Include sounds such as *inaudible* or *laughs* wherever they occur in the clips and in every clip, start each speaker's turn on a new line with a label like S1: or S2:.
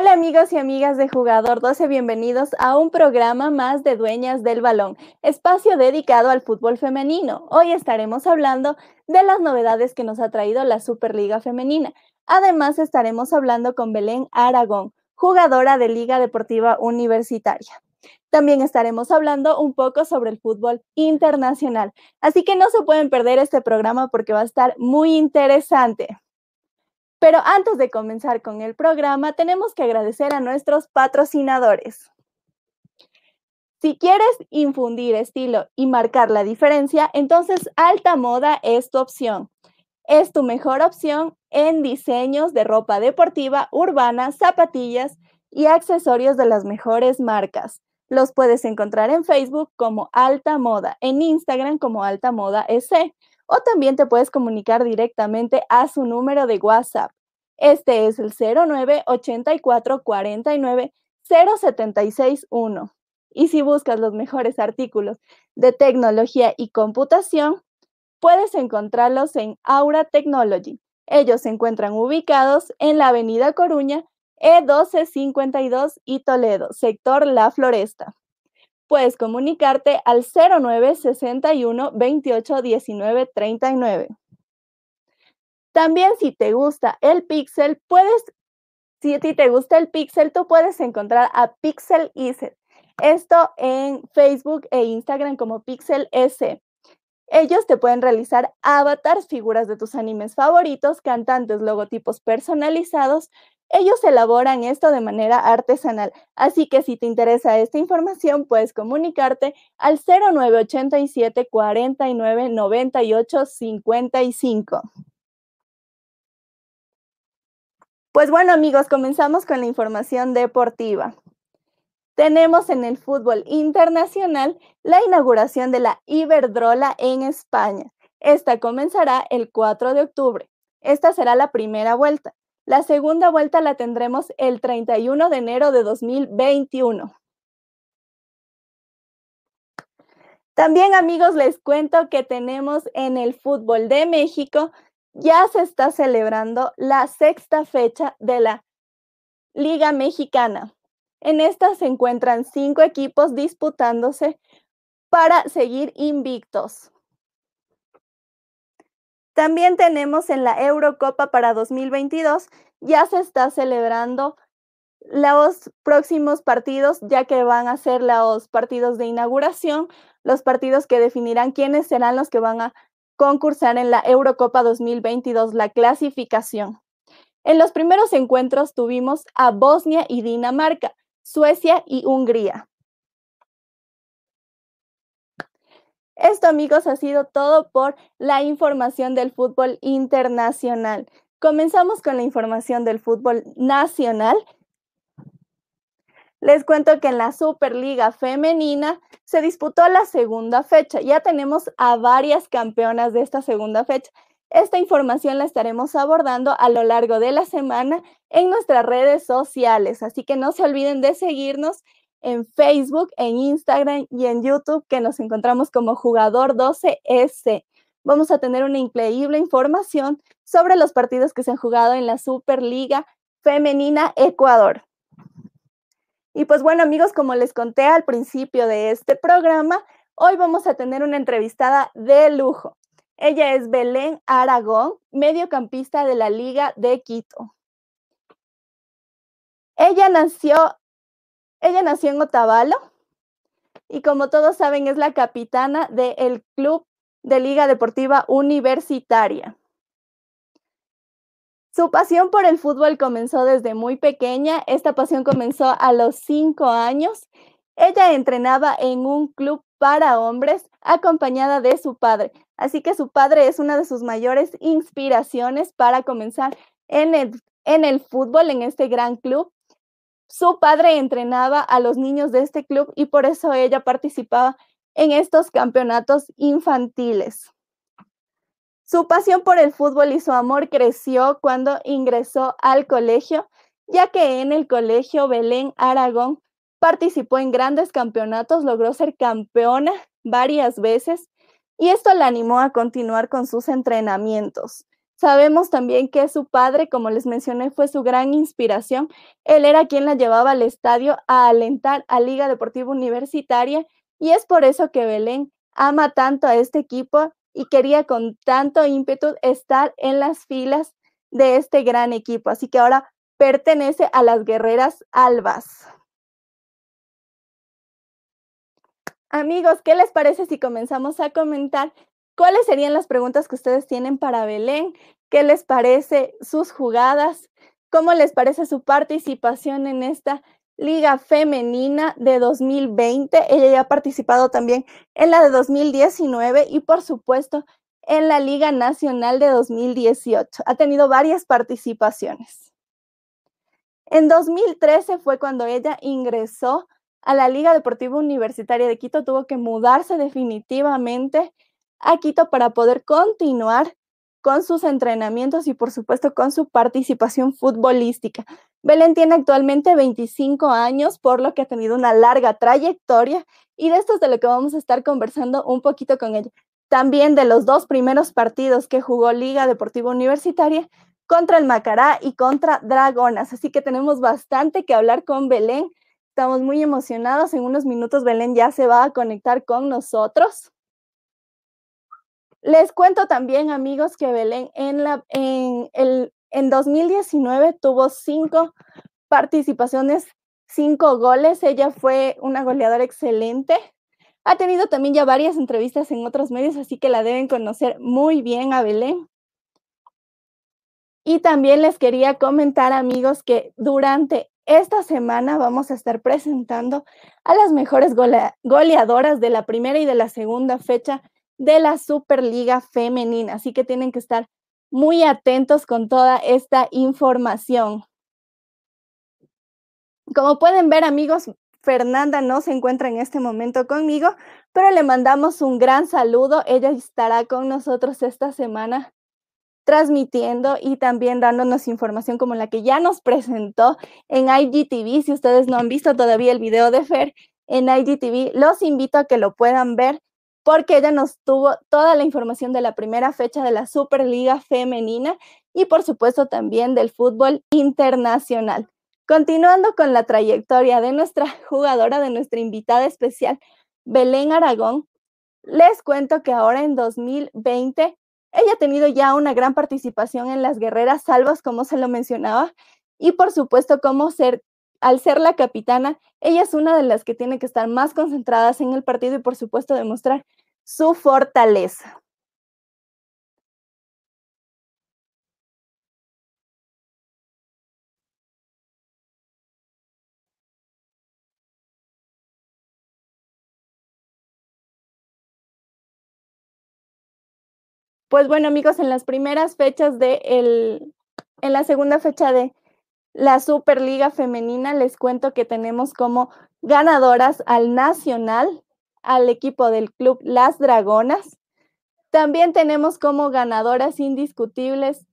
S1: Hola amigos y amigas de Jugador 12, bienvenidos a un programa más de Dueñas del Balón, espacio dedicado al fútbol femenino. Hoy estaremos hablando de las novedades que nos ha traído la Superliga Femenina. Además estaremos hablando con Belén Aragón, jugadora de Liga Deportiva Universitaria. También estaremos hablando un poco sobre el fútbol internacional. Así que no se pueden perder este programa porque va a estar muy interesante. Pero antes de comenzar con el programa, tenemos que agradecer a nuestros patrocinadores. Si quieres infundir estilo y marcar la diferencia, entonces Alta Moda es tu opción. Es tu mejor opción en diseños de ropa deportiva, urbana, zapatillas y accesorios de las mejores marcas. Los puedes encontrar en Facebook como Alta Moda, en Instagram como Alta Moda S o también te puedes comunicar directamente a su número de WhatsApp. Este es el 0984 49 0761. Y si buscas los mejores artículos de tecnología y computación, puedes encontrarlos en Aura Technology. Ellos se encuentran ubicados en la Avenida Coruña, E1252 y Toledo, sector La Floresta puedes comunicarte al 0961 28 19 39. También si te gusta el Pixel, puedes, si a ti te gusta el Pixel, tú puedes encontrar a Pixel Iset. Esto en Facebook e Instagram como Pixel S. Ellos te pueden realizar avatars, figuras de tus animes favoritos, cantantes, logotipos personalizados, ellos elaboran esto de manera artesanal, así que si te interesa esta información, puedes comunicarte al 0987 49 98 55. Pues bueno amigos, comenzamos con la información deportiva. Tenemos en el fútbol internacional la inauguración de la Iberdrola en España. Esta comenzará el 4 de octubre. Esta será la primera vuelta. La segunda vuelta la tendremos el 31 de enero de 2021. También amigos, les cuento que tenemos en el fútbol de México, ya se está celebrando la sexta fecha de la Liga Mexicana. En esta se encuentran cinco equipos disputándose para seguir invictos. También tenemos en la Eurocopa para 2022, ya se está celebrando los próximos partidos, ya que van a ser los partidos de inauguración, los partidos que definirán quiénes serán los que van a concursar en la Eurocopa 2022, la clasificación. En los primeros encuentros tuvimos a Bosnia y Dinamarca, Suecia y Hungría. Esto, amigos, ha sido todo por la información del fútbol internacional. Comenzamos con la información del fútbol nacional. Les cuento que en la Superliga Femenina se disputó la segunda fecha. Ya tenemos a varias campeonas de esta segunda fecha. Esta información la estaremos abordando a lo largo de la semana en nuestras redes sociales, así que no se olviden de seguirnos en Facebook, en Instagram y en YouTube, que nos encontramos como Jugador 12S. Vamos a tener una increíble información sobre los partidos que se han jugado en la Superliga Femenina Ecuador. Y pues bueno amigos, como les conté al principio de este programa, hoy vamos a tener una entrevistada de lujo. Ella es Belén Aragón, mediocampista de la Liga de Quito. Ella nació ella nació en Otavalo y como todos saben es la capitana del Club de Liga Deportiva Universitaria. Su pasión por el fútbol comenzó desde muy pequeña. Esta pasión comenzó a los cinco años. Ella entrenaba en un club para hombres acompañada de su padre. Así que su padre es una de sus mayores inspiraciones para comenzar en el, en el fútbol, en este gran club. Su padre entrenaba a los niños de este club y por eso ella participaba en estos campeonatos infantiles. Su pasión por el fútbol y su amor creció cuando ingresó al colegio, ya que en el colegio Belén Aragón participó en grandes campeonatos, logró ser campeona varias veces y esto la animó a continuar con sus entrenamientos. Sabemos también que su padre, como les mencioné, fue su gran inspiración. Él era quien la llevaba al estadio a alentar a Liga Deportiva Universitaria y es por eso que Belén ama tanto a este equipo y quería con tanto ímpetu estar en las filas de este gran equipo. Así que ahora pertenece a las guerreras albas. Amigos, ¿qué les parece si comenzamos a comentar ¿Cuáles serían las preguntas que ustedes tienen para Belén? ¿Qué les parece sus jugadas? ¿Cómo les parece su participación en esta Liga Femenina de 2020? Ella ya ha participado también en la de 2019 y por supuesto en la Liga Nacional de 2018. Ha tenido varias participaciones. En 2013 fue cuando ella ingresó a la Liga Deportiva Universitaria de Quito, tuvo que mudarse definitivamente a Quito para poder continuar con sus entrenamientos y por supuesto con su participación futbolística. Belén tiene actualmente 25 años, por lo que ha tenido una larga trayectoria y de esto es de lo que vamos a estar conversando un poquito con ella. También de los dos primeros partidos que jugó Liga Deportiva Universitaria contra el Macará y contra Dragonas. Así que tenemos bastante que hablar con Belén. Estamos muy emocionados. En unos minutos Belén ya se va a conectar con nosotros. Les cuento también, amigos, que Belén en, la, en, el, en 2019 tuvo cinco participaciones, cinco goles. Ella fue una goleadora excelente. Ha tenido también ya varias entrevistas en otros medios, así que la deben conocer muy bien a Belén. Y también les quería comentar, amigos, que durante esta semana vamos a estar presentando a las mejores goleadoras de la primera y de la segunda fecha de la Superliga Femenina. Así que tienen que estar muy atentos con toda esta información. Como pueden ver, amigos, Fernanda no se encuentra en este momento conmigo, pero le mandamos un gran saludo. Ella estará con nosotros esta semana transmitiendo y también dándonos información como la que ya nos presentó en IGTV. Si ustedes no han visto todavía el video de Fer en IGTV, los invito a que lo puedan ver porque ella nos tuvo toda la información de la primera fecha de la Superliga Femenina y por supuesto también del fútbol internacional. Continuando con la trayectoria de nuestra *laughs* jugadora, de nuestra invitada especial, Belén Aragón, les cuento que ahora en 2020 ella ha tenido ya una gran participación en las guerreras salvas, como se lo mencionaba, y por supuesto como ser al ser la capitana, ella es una de las que tiene que estar más concentradas en el partido y por supuesto demostrar su fortaleza. Pues bueno, amigos, en las primeras fechas de el, en la segunda fecha de la Superliga Femenina, les cuento que tenemos como ganadoras al Nacional, al equipo del club Las Dragonas. También tenemos como ganadoras indiscutibles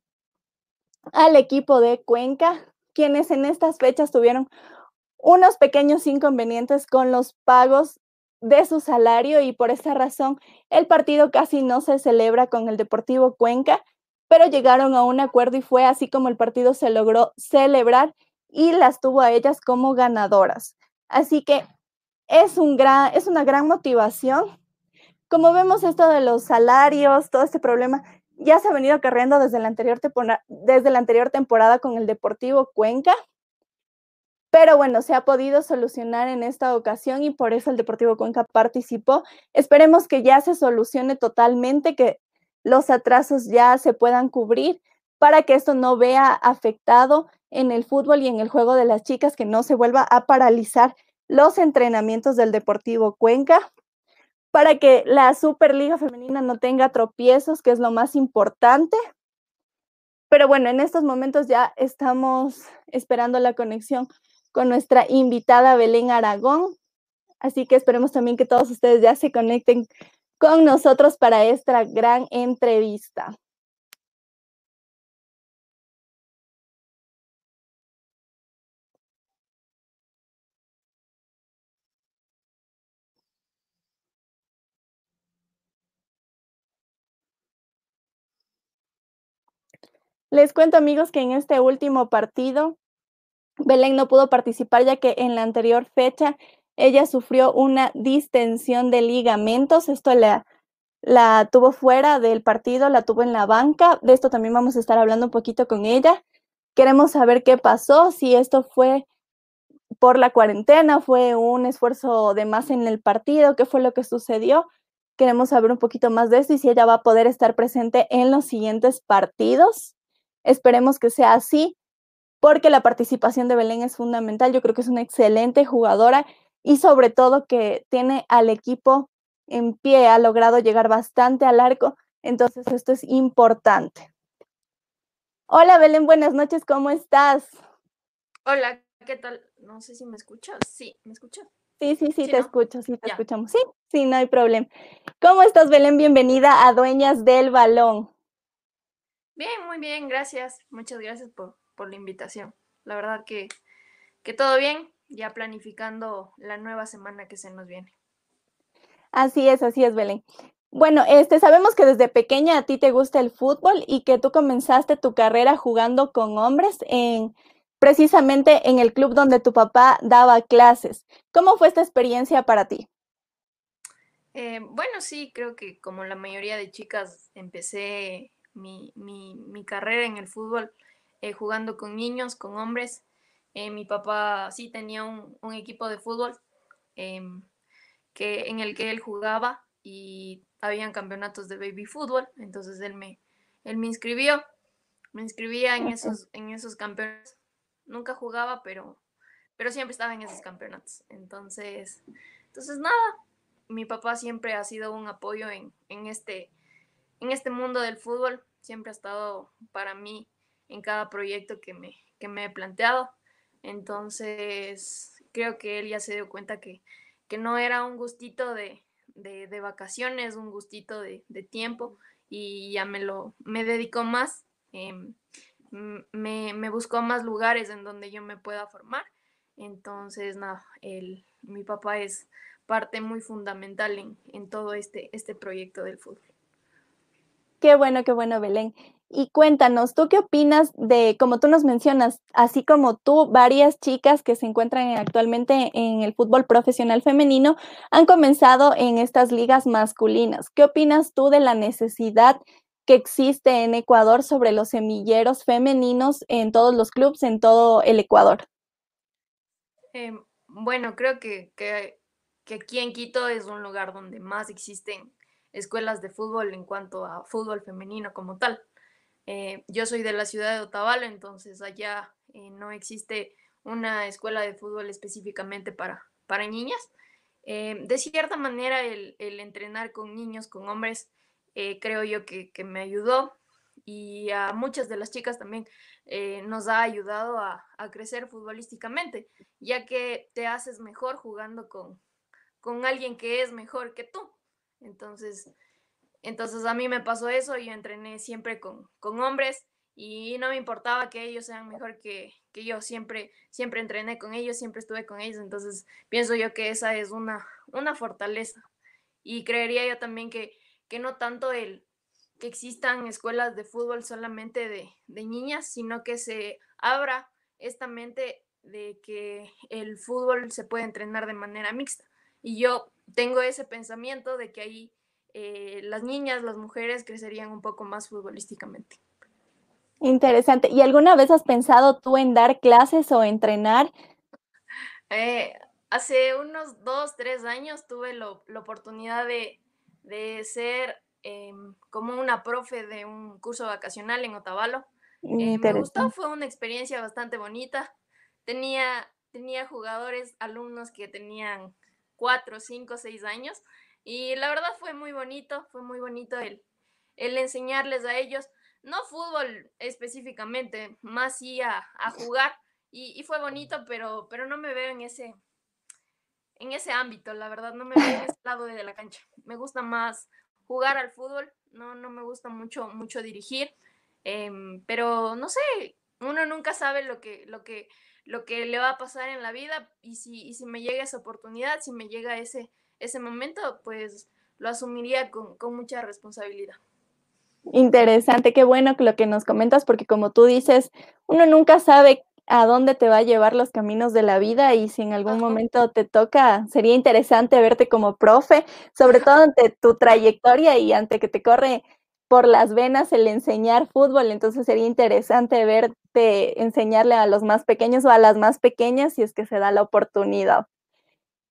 S1: al equipo de Cuenca, quienes en estas fechas tuvieron unos pequeños inconvenientes con los pagos de su salario y por esa razón el partido casi no se celebra con el Deportivo Cuenca pero llegaron a un acuerdo y fue así como el partido se logró celebrar y las tuvo a ellas como ganadoras. Así que es, un gran, es una gran motivación. Como vemos esto de los salarios, todo este problema, ya se ha venido acarreando desde la anterior, desde la anterior temporada con el Deportivo Cuenca. Pero bueno, se ha podido solucionar en esta ocasión y por eso el Deportivo Cuenca participó. Esperemos que ya se solucione totalmente, que los atrasos ya se puedan cubrir para que esto no vea afectado en el fútbol y en el juego de las chicas, que no se vuelva a paralizar los entrenamientos del Deportivo Cuenca, para que la Superliga Femenina no tenga tropiezos, que es lo más importante. Pero bueno, en estos momentos ya estamos esperando la conexión con nuestra invitada Belén Aragón. Así que esperemos también que todos ustedes ya se conecten con nosotros para esta gran entrevista. Les cuento amigos que en este último partido Belén no pudo participar ya que en la anterior fecha ella sufrió una distensión de ligamentos. Esto la, la tuvo fuera del partido, la tuvo en la banca. De esto también vamos a estar hablando un poquito con ella. Queremos saber qué pasó, si esto fue por la cuarentena, fue un esfuerzo de más en el partido, qué fue lo que sucedió. Queremos saber un poquito más de esto y si ella va a poder estar presente en los siguientes partidos. Esperemos que sea así porque la participación de Belén es fundamental. Yo creo que es una excelente jugadora y sobre todo que tiene al equipo en pie, ha logrado llegar bastante al arco, entonces esto es importante. Hola Belén, buenas noches, ¿cómo estás?
S2: Hola, ¿qué tal? No sé si me escuchas. Sí, ¿me escuchas?
S1: Sí, sí, sí, te escucho, sí, te escuchamos. Sí, sí, no hay problema. ¿Cómo estás, Belén? Bienvenida a Dueñas del Balón.
S2: Bien, muy bien, gracias. Muchas gracias por, por la invitación. La verdad que, que todo bien, ya planificando la nueva semana que se nos viene.
S1: Así es, así es, Belén. Bueno, este, sabemos que desde pequeña a ti te gusta el fútbol y que tú comenzaste tu carrera jugando con hombres en precisamente en el club donde tu papá daba clases. ¿Cómo fue esta experiencia para ti?
S2: Eh, bueno, sí, creo que como la mayoría de chicas empecé mi, mi, mi carrera en el fútbol eh, jugando con niños, con hombres. Eh, mi papá sí tenía un, equipo de fútbol em, que, en el que él jugaba y habían campeonatos de baby fútbol, entonces él me, él me inscribió, me inscribía en esos, en esos campeonatos. Nunca jugaba, pero, pero siempre estaba en esos campeonatos. Entonces, entonces nada, mi papá siempre ha sido un apoyo en, en, este, en este mundo del fútbol, siempre ha estado para mí en cada proyecto que me, que me he planteado. Entonces, creo que él ya se dio cuenta que, que no era un gustito de, de, vacaciones, un gustito de, tiempo y ya me lo, me dedicó más, em, me, me, buscó más lugares en donde yo me pueda formar. Entonces, nada, él, mi papá es parte muy fundamental en, en todo este, este proyecto del fútbol.
S1: Qué bueno, qué bueno, Belén. Y cuéntanos, ¿tú qué opinas de, como tú nos mencionas, así como tú, varias chicas que se encuentran actualmente en el fútbol profesional femenino han comenzado en estas ligas masculinas? ¿Qué opinas tú de la necesidad que existe en Ecuador sobre los semilleros femeninos en todos los clubes, en todo el Ecuador?
S2: Em, bueno, creo que, que, que aquí en Quito es un lugar donde más existen escuelas de fútbol en cuanto a fútbol femenino como tal. Eh, yo soy de la ciudad de Otavalo, entonces allá eh, no existe una escuela de fútbol específicamente para, para niñas. Eh, de cierta manera, el, entrenar con niños, con hombres, creo yo que, me ayudó y a muchas de las chicas también nos ha ayudado a, a, crecer futbolísticamente, ya que te haces mejor jugando con, con alguien que es mejor que tú. Entonces, entonces a mí me pasó eso, yo entrené siempre con, hombres y no me importaba que ellos sean mejor que, yo, siempre, siempre entrené con ellos, siempre estuve con ellos, entonces pienso yo que esa es una, una fortaleza. Y creería yo también que, que no tanto el que existan escuelas de fútbol solamente de, de niñas, sino que se abra esta mente de que el fútbol se puede entrenar de manera mixta. Y yo tengo ese pensamiento de que ahí eh, las niñas, las mujeres crecerían un poco más futbolísticamente.
S1: Interesante. ¿Y alguna vez has pensado tú en dar clases o entrenar?
S2: Eh, hace unos dos, tres años tuve la oportunidad de, ser em, como una profe de un curso vacacional en Otavalo. Eh, me gustó, fue una experiencia bastante bonita. Tenía, tenía jugadores, alumnos que tenían cuatro, cinco, seis años y la verdad fue muy bonito, fue muy bonito el, el enseñarles a ellos, no fútbol específicamente, más sí a, jugar. Y, fue bonito, pero, pero no me veo en ese, en ese ámbito, la verdad, no me veo en *laughs* ese lado de la cancha. Me gusta más jugar al fútbol, no, no me gusta mucho, mucho dirigir, em, pero no sé, uno nunca sabe lo que, lo que, lo que le va a pasar en la vida y si, y si me llega esa oportunidad, si me llega ese, ese momento, pues lo asumiría con, mucha responsabilidad.
S1: Interesante, qué bueno que lo que nos comentas, porque como tú dices, uno nunca sabe a dónde te va a llevar los caminos de la vida y si en algún momento te toca, sería interesante verte como profe, sobre todo ante tu trayectoria y ante que te corre por las venas el enseñar fútbol, entonces sería interesante verte enseñarle a los más pequeños o a las más pequeñas si es que se da la oportunidad.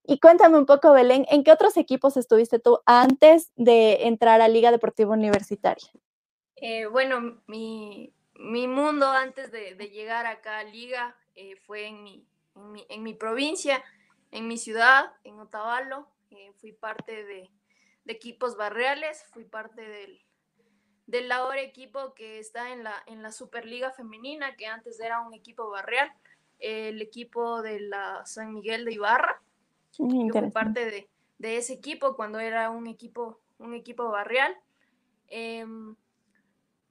S1: Y cuéntame un poco, Belén, ¿en qué otros equipos estuviste tú antes de entrar a Liga Deportiva Universitaria?
S2: Eh, bueno, mi, mi, mundo antes de, llegar acá a Liga eh, fue en mi, en mi, en, mi, provincia, en mi ciudad, en Otavalo. Eh, fui parte de, de, equipos barriales, fui parte del, del ahora equipo que está en la, en la Superliga Femenina, que antes era un equipo barrial, el equipo de la San Miguel de Ibarra. Yo fui parte de, de, ese equipo cuando era un equipo, un equipo barrial. Eh,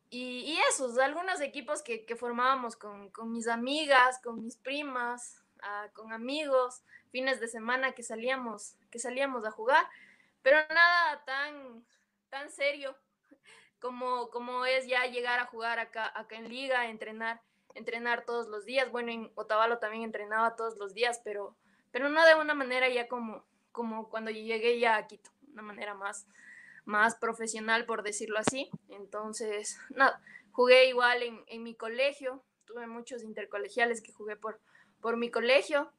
S2: y, y, esos, algunos equipos que, que formábamos con, con, mis amigas, con mis primas, uh, con amigos, fines de semana que salíamos, que salíamos a jugar, pero nada tan, tan serio *laughs* como, como es ya llegar a jugar acá, acá en liga, entrenar, entrenar todos los días. Bueno, en Otavalo también entrenaba todos los días, pero pero no de una manera ya como, como cuando llegué ya a Quito, una manera más, más profesional, por decirlo así. Entonces, nada, jugué igual en, en mi colegio, tuve muchos intercolegiales que jugué por, por mi colegio.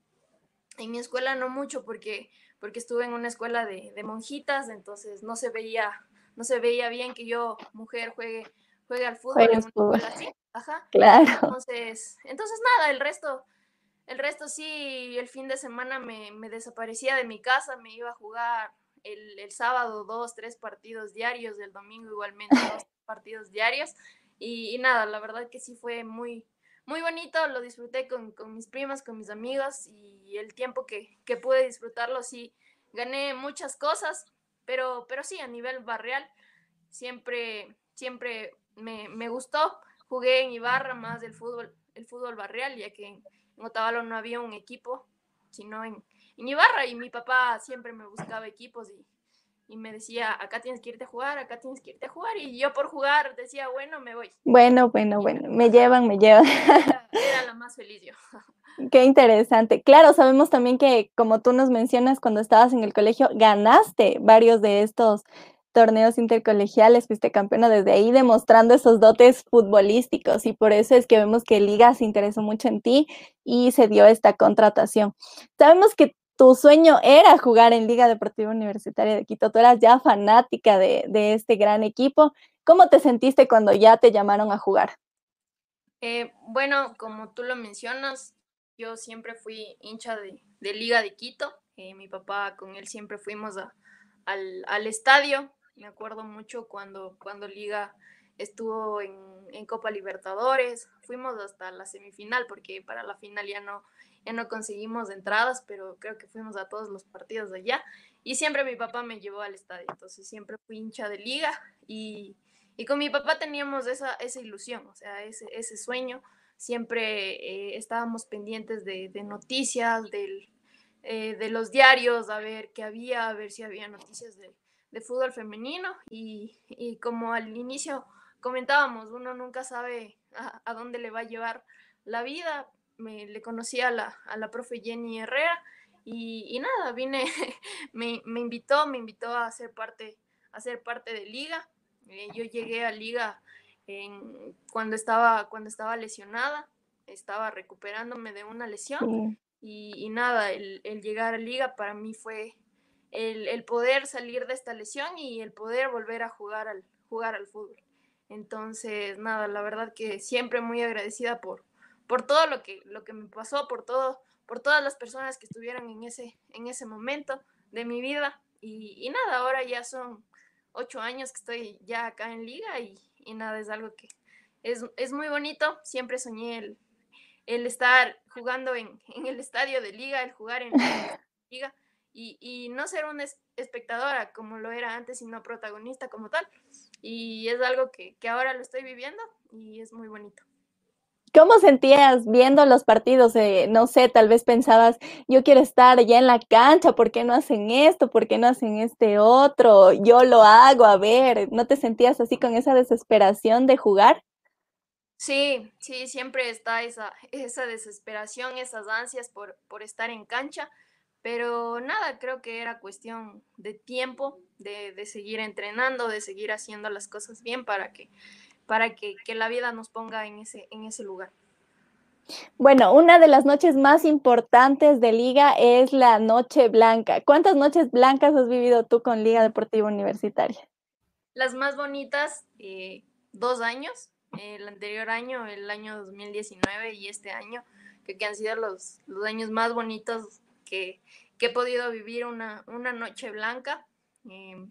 S2: En mi escuela no mucho porque, porque estuve en una escuela de, de monjitas, entonces no se veía, no se veía bien que yo, mujer, juegue, juegue al fútbol en una escuela así. Ajá.
S1: Claro.
S2: Entonces, entonces nada, el resto, el resto sí, el fin de semana me, me desaparecía de mi casa, me iba a jugar el, el, sábado dos, tres partidos diarios, el domingo igualmente dos *laughs* partidos diarios. Y, y, nada, la verdad que sí fue muy, muy bonito, lo disfruté con, con mis primas, con mis amigos y el tiempo que, que, pude disfrutarlo sí, gané muchas cosas, pero, pero sí, a nivel barrial siempre, siempre me, me gustó. Jugué en Ibarra más del fútbol, el fútbol barrial, ya que en Otavalo no había un equipo, sino en, en Ibarra y mi papá siempre me buscaba equipos y, y, me decía, acá tienes que irte a jugar, acá tienes que irte a jugar y yo por jugar decía, bueno, me voy.
S1: Bueno, bueno, bueno, me llevan, me llevan.
S2: Era, era la más feliz yo. *laughs*
S1: Qué interesante. Claro, sabemos también que, como tú nos mencionas, cuando estabas en el colegio, ganaste varios de estos torneos intercolegiales, fuiste campeona desde ahí demostrando esos dotes futbolísticos y por eso es que vemos que Liga se interesó mucho en ti y se dio esta contratación. Sabemos que tu sueño era jugar en Liga Deportiva Universitaria de Quito, tú eras ya fanática de, de este gran equipo. ¿Cómo te sentiste cuando ya te llamaron a jugar?
S2: Eh, bueno, como tú lo mencionas, yo siempre fui hincha de, de Liga de Quito. Eh, mi papá con él siempre fuimos a, al, al, estadio me acuerdo mucho cuando, cuando Liga estuvo en, en, Copa Libertadores, fuimos hasta la semifinal porque para la final ya no, ya no conseguimos entradas, pero creo que fuimos a todos los partidos de allá y siempre mi papá me llevó al estadio, entonces siempre fui hincha de Liga y, y con mi papá teníamos esa, esa ilusión, o sea, ese, ese sueño, siempre eh, estábamos pendientes de, de noticias, del, eh, de los diarios, a ver qué había, a ver si había noticias de de fútbol femenino y, y, como al inicio comentábamos, uno nunca sabe a, a dónde le va a llevar la vida. Me, le conocí a la, a la profe Jenny Herrera y, y nada, vine, *laughs* me, me, invitó, me invitó a ser parte, a ser parte de liga. Eh, yo llegué a liga en, cuando, estaba, cuando estaba lesionada, estaba recuperándome de una lesión sí. y, y, nada, el, el llegar a liga para mí fue el, el, poder salir de esta lesión y el poder volver a jugar al, jugar al fútbol. Entonces, nada, la verdad que siempre muy agradecida por, por todo lo que, lo que me pasó, por todo, por todas las personas que estuvieron en ese, en ese momento de mi vida. Y, y nada, ahora ya son ocho años que estoy ya acá en liga y, y nada, es algo que es, es, muy bonito. Siempre soñé el, el estar jugando en, en, el estadio de liga, el jugar en la *laughs* liga y, y no ser una espectadora como lo era antes, sino protagonista como tal. Y es algo que, que ahora lo estoy viviendo y es muy bonito.
S1: ¿Cómo sentías viendo los partidos? Eh, no sé, tal vez pensabas, yo quiero estar ya en la cancha, ¿por qué no hacen esto? ¿Por qué no hacen este otro? Yo lo hago, a ver, ¿no te sentías así con esa desesperación de jugar?
S2: Sí, sí, siempre está esa, esa desesperación, esas ansias por, por estar en cancha, pero nada, creo que era cuestión de tiempo, de, de seguir entrenando, de seguir haciendo las cosas bien para que para que, la vida nos ponga en ese, en ese lugar.
S1: Bueno, una de las noches más importantes de Liga es la Noche Blanca. ¿Cuántas noches blancas has vivido tú con Liga Deportiva Universitaria?
S2: Las más bonitas, eh, dos años. El anterior año, el año 2019 y este año, que, han sido los, los años más bonitos que, he podido vivir una, una noche blanca. Eh,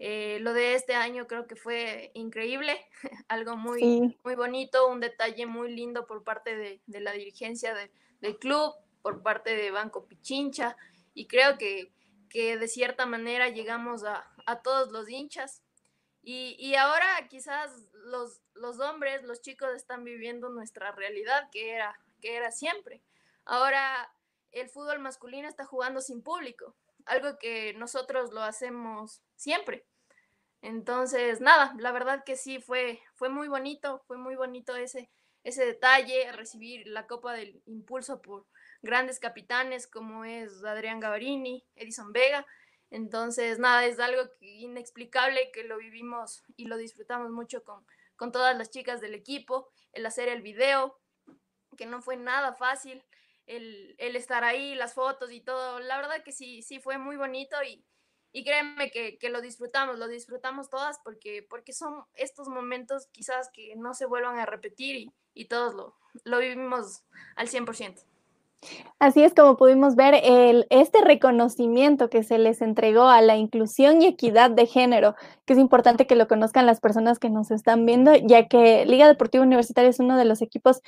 S2: eh, lo de este año creo que fue increíble, *laughs* algo muy, muy bonito, un detalle muy lindo por parte de, la dirigencia del club, por parte de Banco Pichincha, y creo que, de cierta manera llegamos a, todos los hinchas. Y, ahora quizás los, los, hombres, los chicos están viviendo nuestra realidad, que era, que era siempre. Ahora el fútbol masculino está jugando sin público, algo que nosotros lo hacemos siempre. Entonces, nada, la verdad que sí, fue, fue muy bonito, fue muy bonito ese, ese detalle, recibir la Copa del Impulso por grandes capitanes como es Adrián Gavarini, Edison Vega. Entonces, nada, es algo inexplicable que lo vivimos y lo disfrutamos mucho con, con todas las chicas del equipo, el hacer el video, que no fue nada fácil, el, estar ahí, las fotos y todo. La verdad que sí, sí fue muy bonito y, y créeme que, lo disfrutamos, lo disfrutamos todas porque, porque son estos momentos quizás que no se vuelvan a repetir y, todos lo, lo vivimos al 100%.
S1: Así es como pudimos ver el, este reconocimiento que se les entregó a la inclusión y equidad de género, que es importante que lo conozcan las personas que nos están viendo, ya que Liga Deportiva Universitaria es uno de los equipos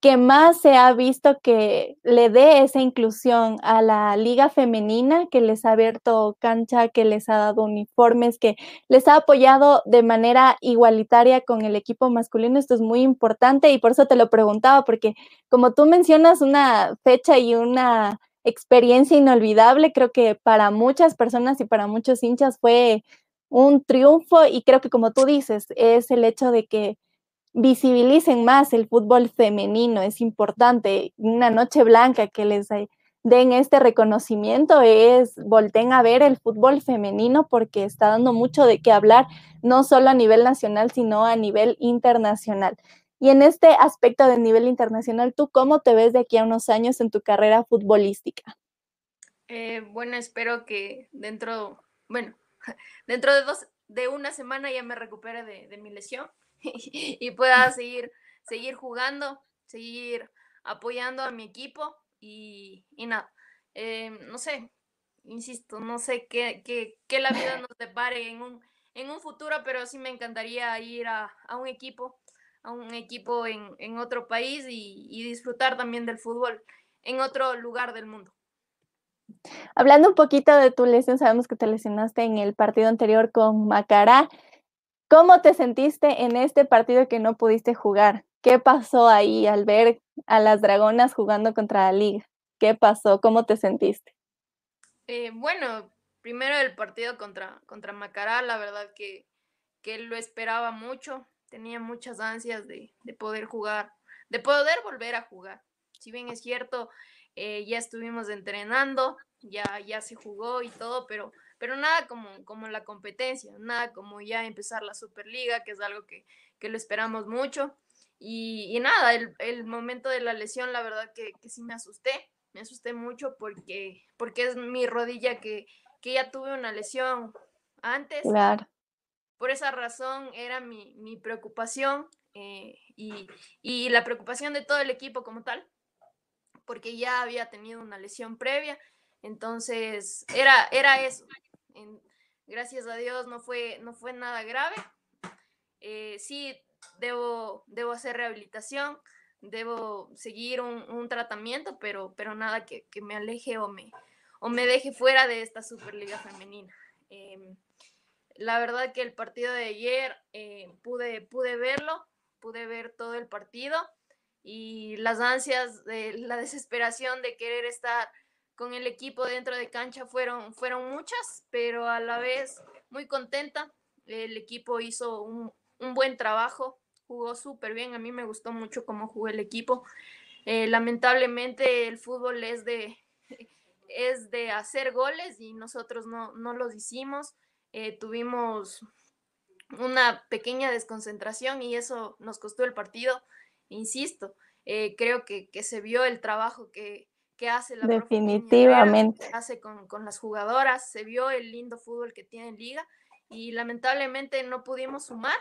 S1: que más se ha visto que le dé esa inclusión a la liga femenina, que les ha abierto cancha, que les ha dado uniformes, que les ha apoyado de manera igualitaria con el equipo masculino. Esto es muy importante y por eso te lo preguntaba, porque como tú mencionas una fecha y una experiencia inolvidable, creo que para muchas personas y para muchos hinchas fue un triunfo y creo que como tú dices, es el hecho de que visibilicen más el fútbol femenino, es importante. Una noche blanca que les den este reconocimiento es volten a ver el fútbol femenino porque está dando mucho de qué hablar, no solo a nivel nacional, sino a nivel internacional. Y en este aspecto de nivel internacional, ¿tú cómo te ves de aquí a unos años en tu carrera futbolística?
S2: Eh, bueno, espero que dentro, bueno, *laughs* dentro de dos, de una semana ya me recupere de mi lesión *laughs* y pueda seguir, seguir jugando, seguir apoyando a mi equipo y, nada, eh, no sé, insisto, no sé qué, qué, la vida nos depare en un, en un futuro, pero sí me encantaría ir a, un equipo, a un equipo en, otro país y, y, disfrutar también del fútbol en otro lugar del mundo.
S1: Hablando un poquito de tu lesión, sabemos que te lesionaste en el partido anterior con Macará. ¿Cómo te sentiste en este partido que no pudiste jugar? ¿Qué pasó ahí al ver a las Dragonas jugando contra la Liga? ¿Qué pasó? ¿Cómo te sentiste?
S2: Eh, bueno, primero el partido contra, contra Macará, la verdad que, que lo esperaba mucho, tenía muchas ansias de, poder jugar, de poder volver a jugar. Si bien es cierto, eh, ya estuvimos entrenando, ya, ya se jugó y todo, pero pero nada como, como la competencia, nada como ya empezar la Superliga, que es algo que, lo esperamos mucho. Y, nada, el, momento de la lesión, la verdad que, sí me asusté, me asusté mucho porque, porque es mi rodilla que, ya tuve una lesión antes. Claro. Por esa razón era mi, preocupación eh, y, y la preocupación de todo el equipo como tal, porque ya había tenido una lesión previa. Entonces, era, era eso, gracias a Dios no fue, no fue nada grave. Eh, sí, debo, debo hacer rehabilitación, debo seguir un, tratamiento, pero, pero nada que, me aleje o me, o me deje fuera de esta Superliga Femenina. Em, la verdad que el partido de ayer eh, pude, pude verlo, pude ver todo el partido y las ansias, de la *laughs* desesperación de querer estar con el equipo dentro de cancha fueron, fueron muchas, pero a la vez muy contenta. El equipo hizo un, un buen trabajo, jugó súper bien, a mí me gustó mucho cómo jugó el equipo. Eh, lamentablemente el fútbol es de, *laughs* es de hacer goles y nosotros no, no los hicimos. Eh, tuvimos una pequeña desconcentración y eso nos costó el partido. Insisto, eh, creo que, que, se vio el trabajo que, que hace la
S1: definitivamente
S2: hace con, con, las jugadoras, se vio el lindo fútbol que tiene Liga y lamentablemente no pudimos sumar.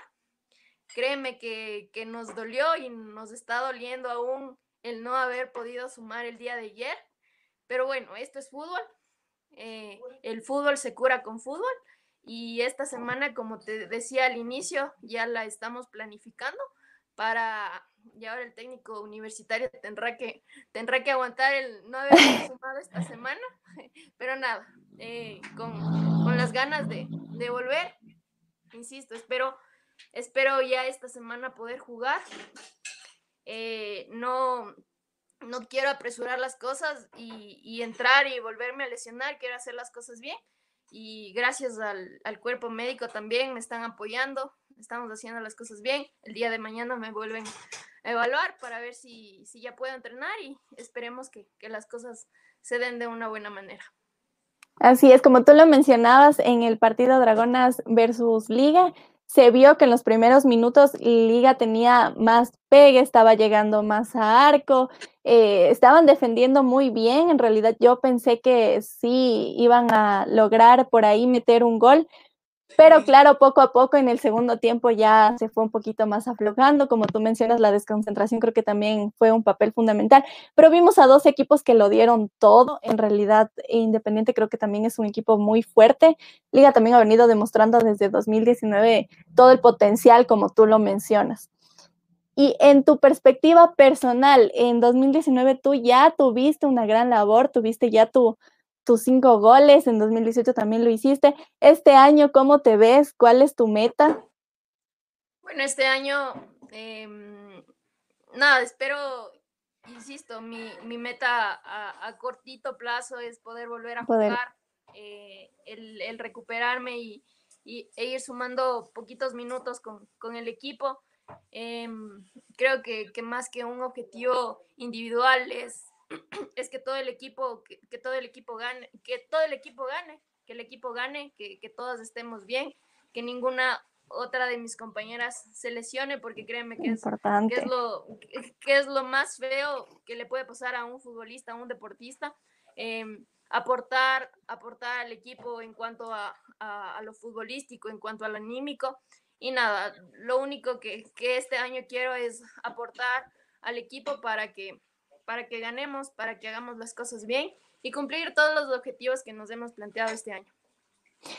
S2: Créeme que, que nos dolió y nos está doliendo aún el no haber podido sumar el día de ayer. Pero bueno, esto es fútbol. Eh, el fútbol se cura con fútbol y esta semana, como te decía al inicio, ya la estamos planificando para, y ahora el técnico universitario tendrá que, tendrá que aguantar el no haber sumado esta semana, *laughs* pero nada, eh, con, con, las ganas de, de, volver, insisto, espero, espero ya esta semana poder jugar. Eh, no, no quiero apresurar las cosas y, y, entrar y volverme a lesionar, quiero hacer las cosas bien y gracias al, al, cuerpo médico también me están apoyando, estamos haciendo las cosas bien. El día de mañana me vuelven evaluar para ver si, si ya puedo entrenar y esperemos que, que las cosas se den de una buena manera.
S1: Así es, como tú lo mencionabas en el partido Dragonas versus Liga, se vio que en los primeros minutos Liga tenía más pegue, estaba llegando más a arco, eh, estaban defendiendo muy bien. En realidad yo pensé que sí iban a lograr por ahí meter un gol, pero claro, poco a poco en el segundo tiempo ya se fue un poquito más aflojando. Como tú mencionas, la desconcentración creo que también fue un papel fundamental. Pero vimos a dos equipos que lo dieron todo. En realidad, Independiente creo que también es un equipo muy fuerte. Liga también ha venido demostrando desde 2019 todo el potencial, como tú lo mencionas. Y en tu perspectiva personal, en 2019 tú ya tuviste una gran labor, tuviste ya tu, tus cinco goles, en 2018 también lo hiciste. Este año, ¿cómo te ves? ¿Cuál es tu meta?
S2: Bueno, este año, eh, nada, espero, insisto, mi, mi meta a, a, cortito plazo es poder volver a poder. jugar, eh, el, el, recuperarme y, y, e ir sumando poquitos minutos con, con el equipo. Eh, creo que, que, más que un objetivo individual es es que todo el equipo, que, que, todo el equipo gane, que todo el equipo gane, que el equipo gane, que, que todas estemos bien, que ninguna otra de mis compañeras se lesione, porque créeme que es, que es, lo, que es lo más feo que le puede pasar a un futbolista, a un deportista. Eh, aportar, aportar al equipo en cuanto a, a, a, lo futbolístico, en cuanto al anímico. Y nada, lo único que, que este año quiero es aportar al equipo para que para que ganemos, para que hagamos las cosas bien y cumplir todos los objetivos que nos hemos planteado este año.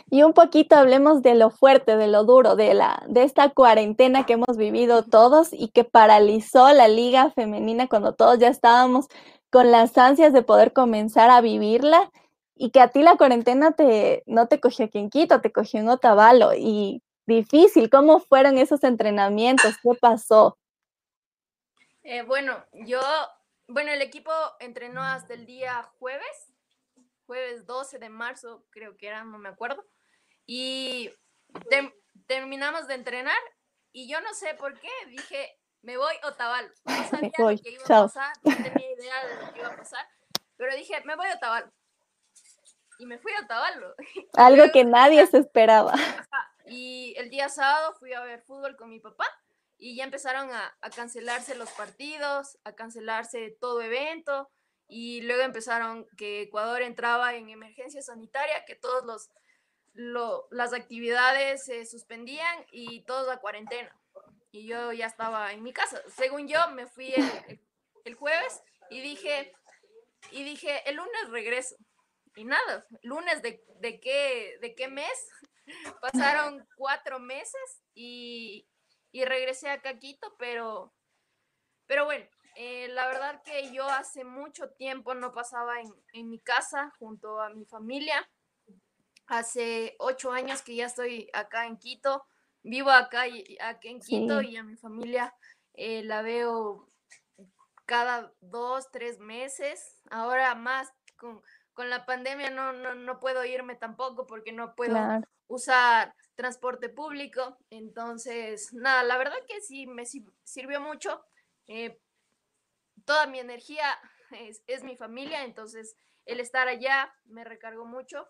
S1: Y un poquito hablemos de lo fuerte, de lo duro, de, la, de esta cuarentena que hemos vivido todos y que paralizó la liga femenina cuando todos ya estábamos con las ansias de poder comenzar a vivirla y que a ti la cuarentena te, no te cogió aquí en Quito, te cogió en Otavalo y difícil, ¿cómo fueron esos entrenamientos? ¿Qué pasó?
S2: Eh, bueno, yo bueno, el equipo entrenó hasta el día jueves, jueves 12 de marzo, creo que era, no me acuerdo. Y te, terminamos de entrenar y yo no sé por qué dije, me voy a Otavalo. *laughs* No sabía voy. lo que iba a pasar, no tenía idea de lo que iba a pasar, pero dije, me voy a Otavalo. Y me fui a Otavalo. *laughs*
S1: Algo que nadie se esperaba.
S2: Y el día sábado fui a ver fútbol con mi papá y ya empezaron a, cancelarse los partidos, a cancelarse todo evento y luego empezaron que Ecuador entraba en emergencia sanitaria, que todos los lo, las actividades se suspendían y todos a cuarentena. Y yo ya estaba en mi casa. Según yo, me fui el, el jueves y dije, y dije, el lunes regreso. Y nada, lunes de, de, qué, de qué mes. *laughs* Pasaron cuatro meses y, y regresé a Caquito, pero, pero bueno, eh, la verdad que yo hace mucho tiempo no pasaba en, en, mi casa junto a mi familia. Hace ocho años que ya estoy acá en Quito, vivo acá, aquí en Quito sí. y a mi familia eh, la veo cada dos, tres meses. Ahora más con, la pandemia no, no, puedo irme tampoco porque no puedo usar transporte público. Entonces, nada, la verdad que sí me sirvió mucho. Eh, toda mi energía es, mi familia, entonces el estar allá me recargó mucho.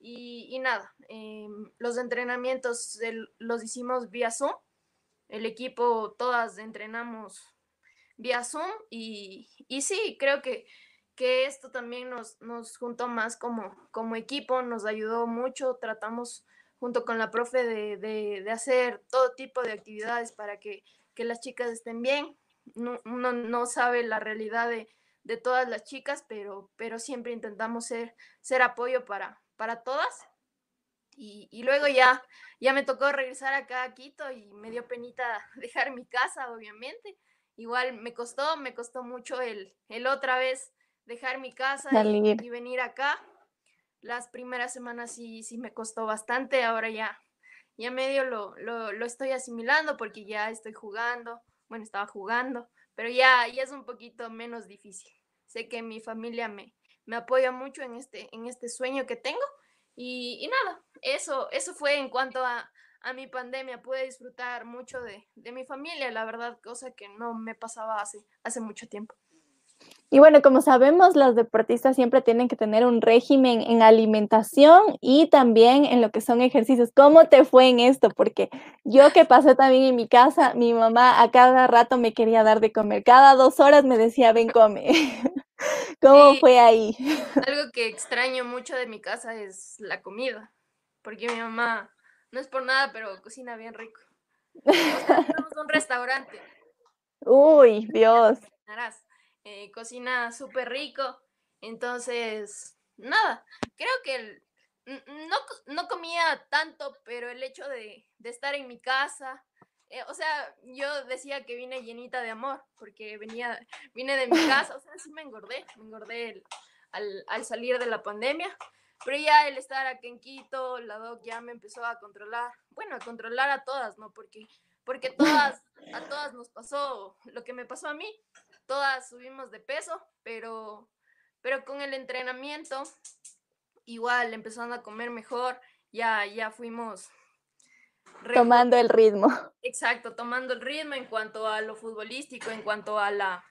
S2: Y, nada, em, los entrenamientos los hicimos vía Zoom. El equipo, todas entrenamos vía Zoom y, sí, creo que, que esto también nos, nos juntó más como, como equipo, nos ayudó mucho, tratamos junto con la profe de, hacer todo tipo de actividades para que, las chicas estén bien. uno no sabe la realidad de, de todas las chicas, pero, pero siempre intentamos ser, ser apoyo para, para todas. Y, luego ya, ya me tocó regresar acá a Quito y me dio penita *laughs* dejar mi casa, obviamente. Igual me costó, me costó mucho el, el otra vez dejar mi casa y, venir acá. Las primeras semanas sí, sí me costó bastante, ahora ya, ya medio lo, lo, lo estoy asimilando porque ya estoy jugando, bueno, estaba jugando, pero ya, ya es un poquito menos difícil. Sé que mi familia me, me apoya mucho en este, en este sueño que tengo. Y, nada, eso, eso fue en cuanto a, mi pandemia. Pude disfrutar mucho de, de, mi familia, la verdad, cosa que no me pasaba hace, hace mucho tiempo.
S1: Y bueno, como sabemos, los deportistas siempre tienen que tener un régimen en alimentación y también en lo que son ejercicios. ¿Cómo te fue en esto? Porque yo que pasé también en mi casa, mi mamá a cada rato me quería dar de comer. Cada dos horas me decía, ven, come. *laughs* ¿Cómo fue ahí?
S2: Algo que extraño mucho de mi casa es la comida, porque mi mamá, no es por nada, pero cocina bien rico. Tenemos un restaurante. *laughs*
S1: Uy, Dios.
S2: Eh, cocina súper rico. Entonces, nada, creo que no, comía tanto, pero el hecho de, estar en mi casa, eh, o sea, yo decía que vine llenita de amor, porque venía, vine de mi *laughs* casa, o sea, sí me engordé, me engordé al, al, salir de la pandemia, pero ya el estar aquí en Quito, la doc ya me empezó a controlar, bueno, a controlar a todas, ¿no? Porque, porque *laughs* todas, a todas nos pasó lo que me pasó a mí, todas subimos de peso, pero, pero con el entrenamiento, igual empezando a comer mejor, ya, ya fuimos...
S1: Tomando el ritmo.
S2: Exacto, tomando el ritmo en cuanto a lo futbolístico, en cuanto a la,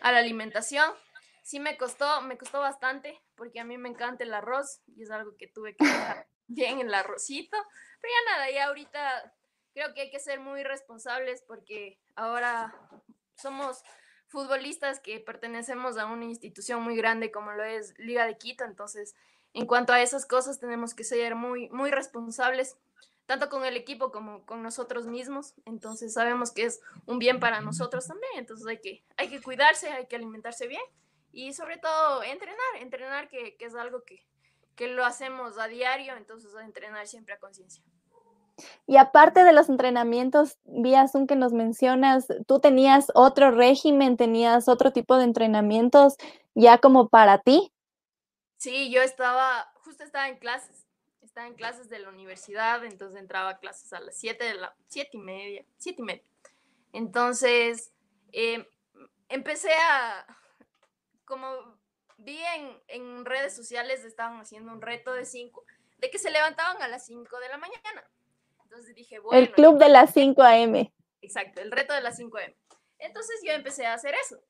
S2: a la alimentación. Sí me costó, me costó bastante, porque a mí me encanta el arroz y es algo que tuve que dejar *laughs* bien el arrocito. Pero ya nada, ya ahorita creo que hay que ser muy responsables porque ahora somos futbolistas que pertenecemos a una institución muy grande como lo es Liga de Quito, entonces en cuanto a esas cosas tenemos que ser muy, muy responsables, tanto con el equipo como con nosotros mismos, entonces sabemos que es un bien para nosotros también, entonces hay que, hay que cuidarse, hay que alimentarse bien y sobre todo entrenar, entrenar que, que es algo que, que lo hacemos a diario, entonces entrenar siempre a conciencia.
S1: Y aparte de los entrenamientos vía Zoom que nos mencionas, ¿tú tenías otro régimen, tenías otro tipo de entrenamientos ya como para ti?
S2: Sí, yo estaba, justo estaba en clases, estaba en clases de la universidad, entonces entraba a clases a las 7 de la, siete y media, siete y media. Entonces, em, empecé a, como vi en, en redes sociales, estaban haciendo un reto de cinco, de que se levantaban a las 5 de la mañana. Entonces dije, bueno.
S1: El club de las 5 a.m.
S2: Exacto, el reto de las 5 a.m. Entonces yo empecé a hacer eso.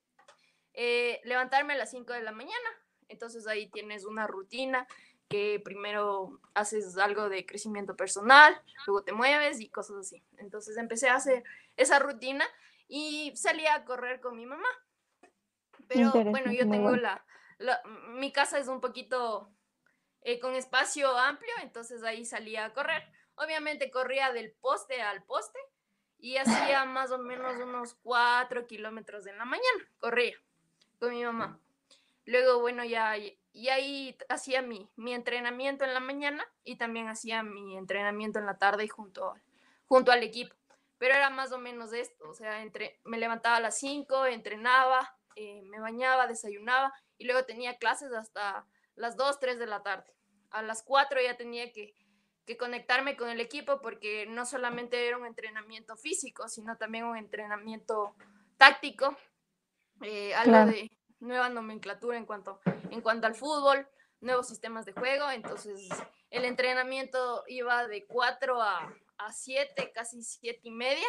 S2: Eh, levantarme a las 5 de la mañana. Entonces ahí tienes una rutina que primero haces algo de crecimiento personal, luego te mueves y cosas así. Entonces empecé a hacer esa rutina y salí a correr con mi mamá. Pero bueno, yo tengo la, mi casa es un poquito eh, con espacio amplio, entonces ahí salí a correr. Obviamente corría del poste al poste y hacía *laughs* más o menos unos cuatro kilómetros en la mañana, corría con mi mamá. Luego, bueno, ya y ahí hacía mi, mi entrenamiento en la mañana y también hacía mi entrenamiento en la tarde junto, junto al equipo. Pero era más o menos esto, o sea, entre, me levantaba a las 5, entrenaba, eh, me bañaba, desayunaba y luego tenía clases hasta las 2, 3 de la tarde. A las 4 ya tenía que que conectarme con el equipo porque no solamente era un entrenamiento físico, sino también un entrenamiento táctico. eh, algo de nueva nomenclatura en cuanto, en cuanto al fútbol, nuevos sistemas de juego, entonces el entrenamiento iba de 4 a, a 7, casi 7 y media,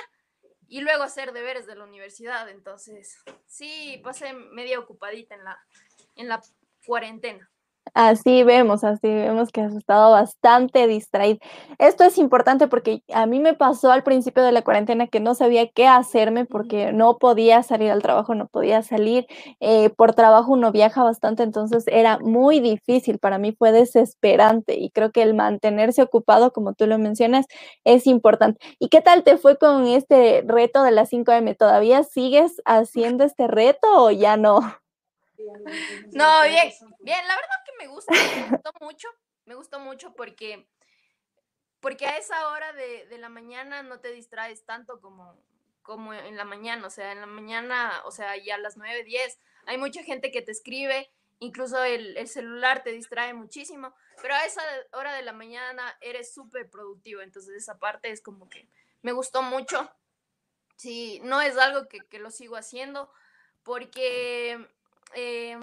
S2: y luego hacer deberes de la universidad, entonces sí, pasé media ocupadita en la, en la cuarentena.
S1: Así vemos, así vemos que has estado bastante distraído. Esto es importante porque a mí me pasó al principio de la cuarentena que no sabía qué hacerme porque no podía salir al trabajo, no podía salir. Eh, por trabajo uno viaja bastante, entonces era muy difícil. Para mí fue desesperante y creo que el mantenerse ocupado, como tú lo mencionas, es importante. ¿Y qué tal te fue con este reto de las 5M? ¿Todavía sigues haciendo este reto o ya no?
S2: No, bien, bien, la verdad que me gusta, me gustó mucho, me gustó mucho porque, porque a esa hora de, de la mañana no te distraes tanto como, como en la mañana, o sea, en la mañana, o sea, ya a las 9, 10, hay mucha gente que te escribe, incluso el, el celular te distrae muchísimo, pero a esa hora de la mañana eres súper productivo, entonces esa parte es como que me gustó mucho, sí, no es algo que, que lo sigo haciendo, porque eh,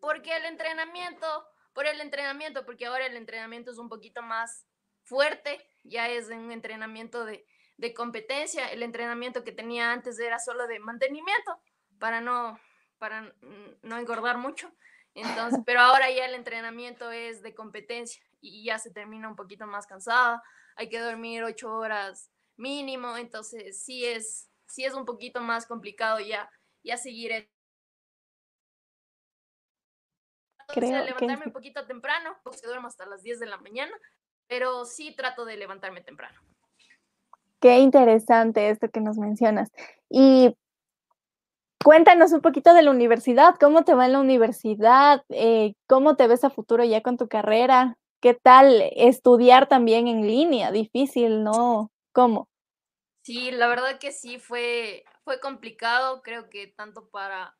S2: porque el entrenamiento, por el entrenamiento, porque ahora el entrenamiento es un poquito más fuerte, ya es un entrenamiento de, de competencia, el entrenamiento que tenía antes era solo de mantenimiento, para no, para no engordar mucho. Entonces, *laughs* pero ahora ya el entrenamiento es de competencia y ya se termina un poquito más cansada, hay que dormir ocho horas mínimo, entonces sí es, sí es un poquito más complicado ya, ya seguir Creo levantarme que... un poquito temprano, porque duermo hasta las 10 de la mañana, pero sí trato de levantarme temprano.
S1: Qué interesante esto que nos mencionas. Y cuéntanos un poquito de la universidad, ¿cómo te va en la universidad? Eh, ¿Cómo te ves a futuro ya con tu carrera? ¿Qué tal estudiar también en línea? Difícil, ¿no? ¿Cómo?
S2: Sí, la verdad que sí, fue, fue complicado, creo que tanto para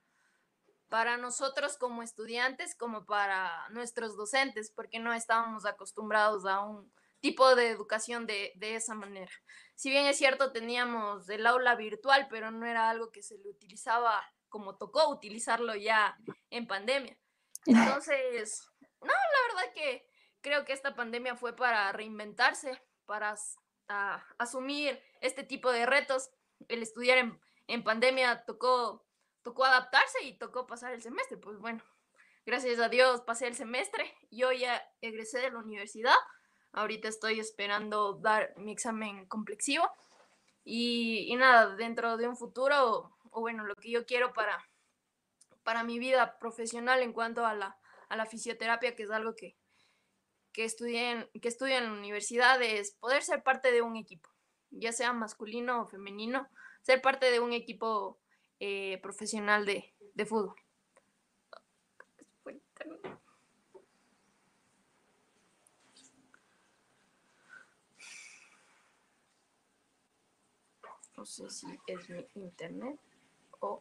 S2: para nosotros como estudiantes como para nuestros docentes, porque no estábamos acostumbrados a un tipo de educación de, de, esa manera. Si bien es cierto, teníamos el aula virtual, pero no era algo que se le utilizaba como tocó utilizarlo ya en pandemia. Entonces, *laughs* no, la verdad que creo que esta pandemia fue para reinventarse, para asumir este tipo de retos. El estudiar en, en pandemia tocó tocó adaptarse y tocó pasar el semestre. Pues bueno, gracias a Dios pasé el semestre. Yo ya egresé de la universidad. Ahorita estoy esperando dar mi examen complexivo. Y, nada, dentro de un futuro, o, bueno, lo que yo quiero para, para mi vida profesional en cuanto a la, a la fisioterapia, que es algo que, que estudié, que estudié en la universidad, es poder ser parte de un equipo, ya sea masculino o femenino, ser parte de un equipo eh, profesional de, de fútbol. No sé si es mi internet o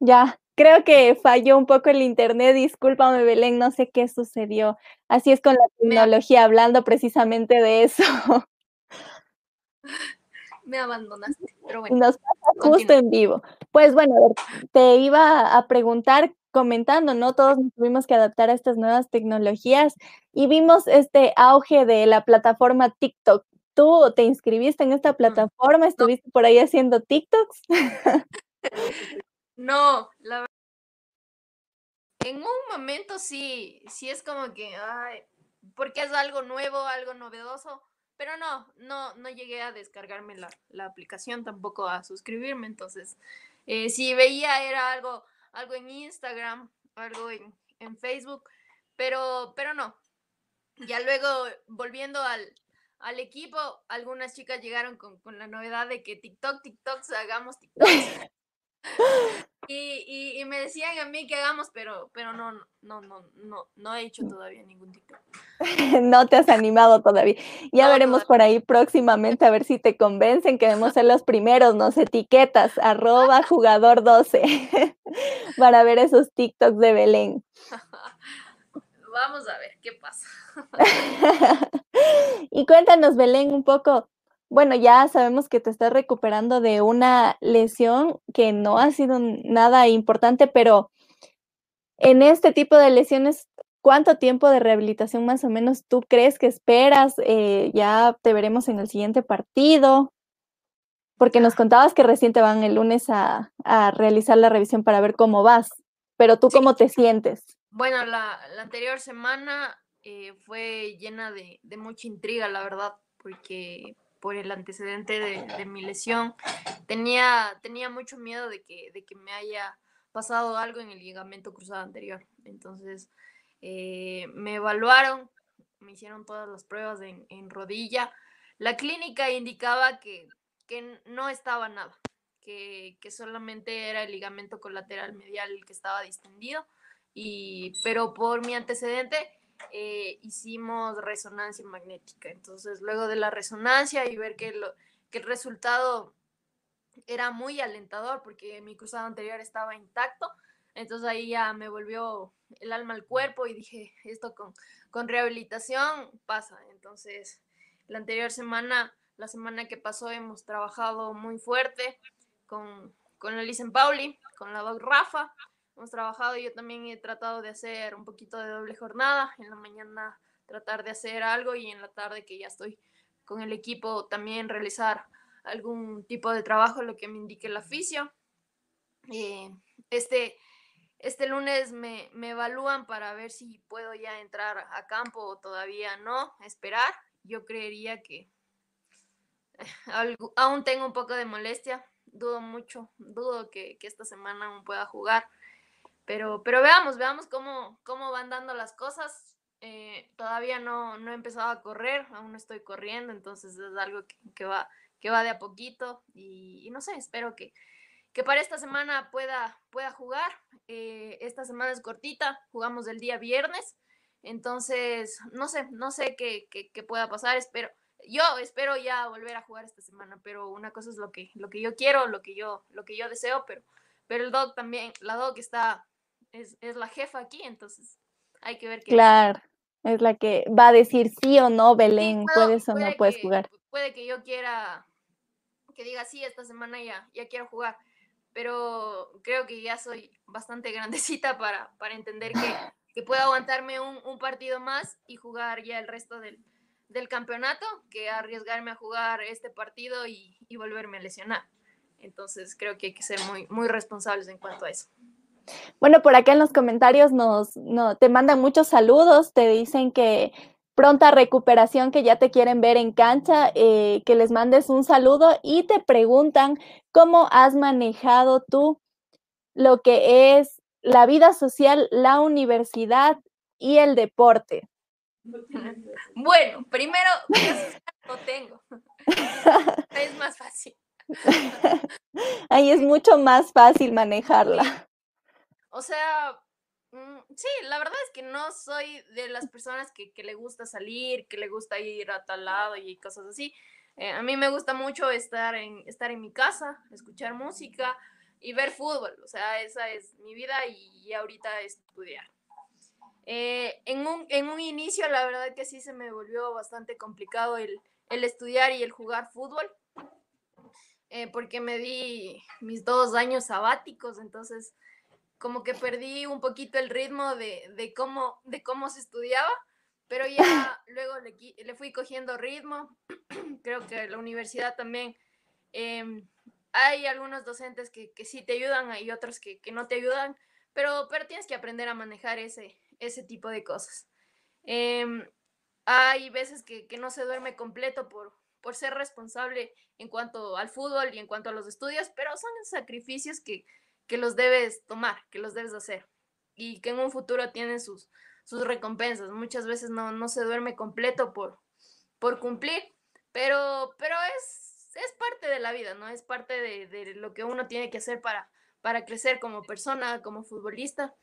S1: Ya, creo que falló un poco el internet, discúlpame Belén, no sé qué sucedió. Así es con la tecnología, hablando precisamente de eso. *laughs*
S2: Me abandonaste, pero bueno.
S1: Nos pasa justo en vivo. Pues bueno, te iba a preguntar, comentando, ¿no? Todos nos tuvimos que adaptar a estas nuevas tecnologías y vimos este auge de la plataforma TikTok. ¿Tú te inscribiste en esta plataforma? ¿Estuviste por ahí haciendo TikToks? *laughs*
S2: No, la verdad. En un momento sí, sí es como que, ay, porque es algo nuevo, algo novedoso, pero no, no, no llegué a descargarme la, la aplicación, tampoco a suscribirme, entonces, eh, si veía era algo, algo en Instagram, algo en, en Facebook, pero, pero no. Ya luego, volviendo al, al equipo, algunas chicas llegaron con, con, la novedad de que TikTok, TikTok, hagamos TikTok. Y, y, me decían a mí que hagamos, pero, pero no, no, no, no, no he hecho todavía ningún TikTok. *laughs*
S1: no te has animado todavía. Ya veremos por ahí próximamente a ver si te convencen. Queremos ser los primeros, nos etiquetas, arroba jugador 12, *laughs* para ver esos TikToks de Belén. *laughs*
S2: Vamos a ver qué pasa.
S1: y cuéntanos, Belén, un poco bueno, ya sabemos que te estás recuperando de una lesión que no ha sido nada importante, pero en este tipo de lesiones, ¿cuánto tiempo de rehabilitación más o menos tú crees que esperas? Eh, ya te veremos en el siguiente partido, porque nos contabas que recién te van el lunes a, realizar la revisión para ver cómo vas, pero tú cómo te sientes.
S2: Bueno, la, anterior semana eh, fue llena de, de mucha intriga, la verdad, porque por el antecedente de, mi lesión. Tenía, tenía mucho miedo de que, de que me haya pasado algo en el ligamento cruzado anterior. Entonces, eh, me evaluaron, me hicieron todas las pruebas en, en rodilla. La clínica indicaba que, que no estaba nada, que, que, solamente era el ligamento colateral medial el que estaba distendido. Y, pero por mi antecedente eh, hicimos resonancia magnética. Entonces, luego de la resonancia y ver que, lo, que el resultado era muy alentador porque mi cruzado anterior estaba intacto, entonces ahí ya me volvió el alma al cuerpo y dije, esto con, rehabilitación pasa. Entonces, la anterior semana, la semana que pasó, hemos trabajado muy fuerte con, con Pauli, con la doc Rafa, hemos trabajado, yo también he tratado de hacer un poquito de doble jornada, en la mañana tratar de hacer algo y en la tarde que ya estoy con el equipo también realizar algún tipo de trabajo, lo que me indique el oficio. Eh, este, este lunes me, me, evalúan para ver si puedo ya entrar a campo o todavía no, esperar. Yo creería que eh, aún tengo un poco de molestia, dudo mucho, dudo que, que esta semana aún pueda jugar. Pero, pero veamos, veamos cómo, cómo van dando las cosas. Eh, todavía no, no he empezado a correr, aún no estoy corriendo, entonces es algo que, va, que va de a poquito y, no sé, espero que, que para esta semana pueda, pueda jugar. Eh, esta semana es cortita, jugamos el día viernes, entonces no sé, no sé qué, qué, pueda pasar, espero. Yo espero ya volver a jugar esta semana, pero una cosa es lo que, lo que yo quiero, lo que yo, lo que yo deseo, pero, pero el dog también, la dog está, es, la jefa aquí, entonces hay que ver qué.
S1: Claro, es la que va a decir sí o no, Belén, puedes o no puedes jugar.
S2: Puede que yo quiera, que diga sí, esta semana ya, ya quiero jugar, pero creo que ya soy bastante grandecita *laughs* para, para entender que, que puedo aguantarme un, un, partido más y jugar ya el resto del, del, campeonato que arriesgarme a jugar este partido y, y volverme a lesionar. Entonces creo que hay que ser muy, muy responsables en cuanto a eso.
S1: Bueno, por acá en los comentarios nos, no, te mandan muchos saludos, te dicen que pronta recuperación, que ya te quieren ver en cancha, eh, que les mandes un saludo y te preguntan cómo has manejado tú lo que es la vida social, la universidad y el deporte. *laughs*
S2: Bueno, primero, no tengo. *laughs* es más fácil. *laughs*
S1: Ahí es mucho más fácil manejarla.
S2: O sea, mm, sí, la verdad es que no soy de las personas que, le gusta salir, que le gusta ir a tal lado y cosas así. Eh, a mí me gusta mucho estar en, estar en mi casa, escuchar música, y ver fútbol. O sea, esa es mi vida y, ahorita estudiar. Eh, en, un, en un inicio, la verdad que sí se me volvió bastante complicado el, el estudiar y el jugar fútbol, eh, porque me di mis dos años sabáticos, entonces como que perdí un poquito el ritmo de, de cómo, de cómo se estudiaba, pero ya *coughs* luego le, le fui cogiendo ritmo. *clears throat* Creo que la universidad también em, hay algunos docentes que, que, sí te ayudan, hay otros que, que, no te ayudan, pero, pero tienes que aprender a manejar ese, ese tipo de cosas. Eh, hay veces que, que, no se duerme completo por, por ser responsable en cuanto al fútbol y en cuanto a los estudios, pero son sacrificios que, que los debes tomar, que los debes hacer y que en un futuro tienen sus, sus recompensas. Muchas veces no, no se duerme completo por, por cumplir, pero, pero es, es parte de la vida, ¿no? Es parte de, de, lo que uno tiene que hacer para, para crecer como persona, como futbolista,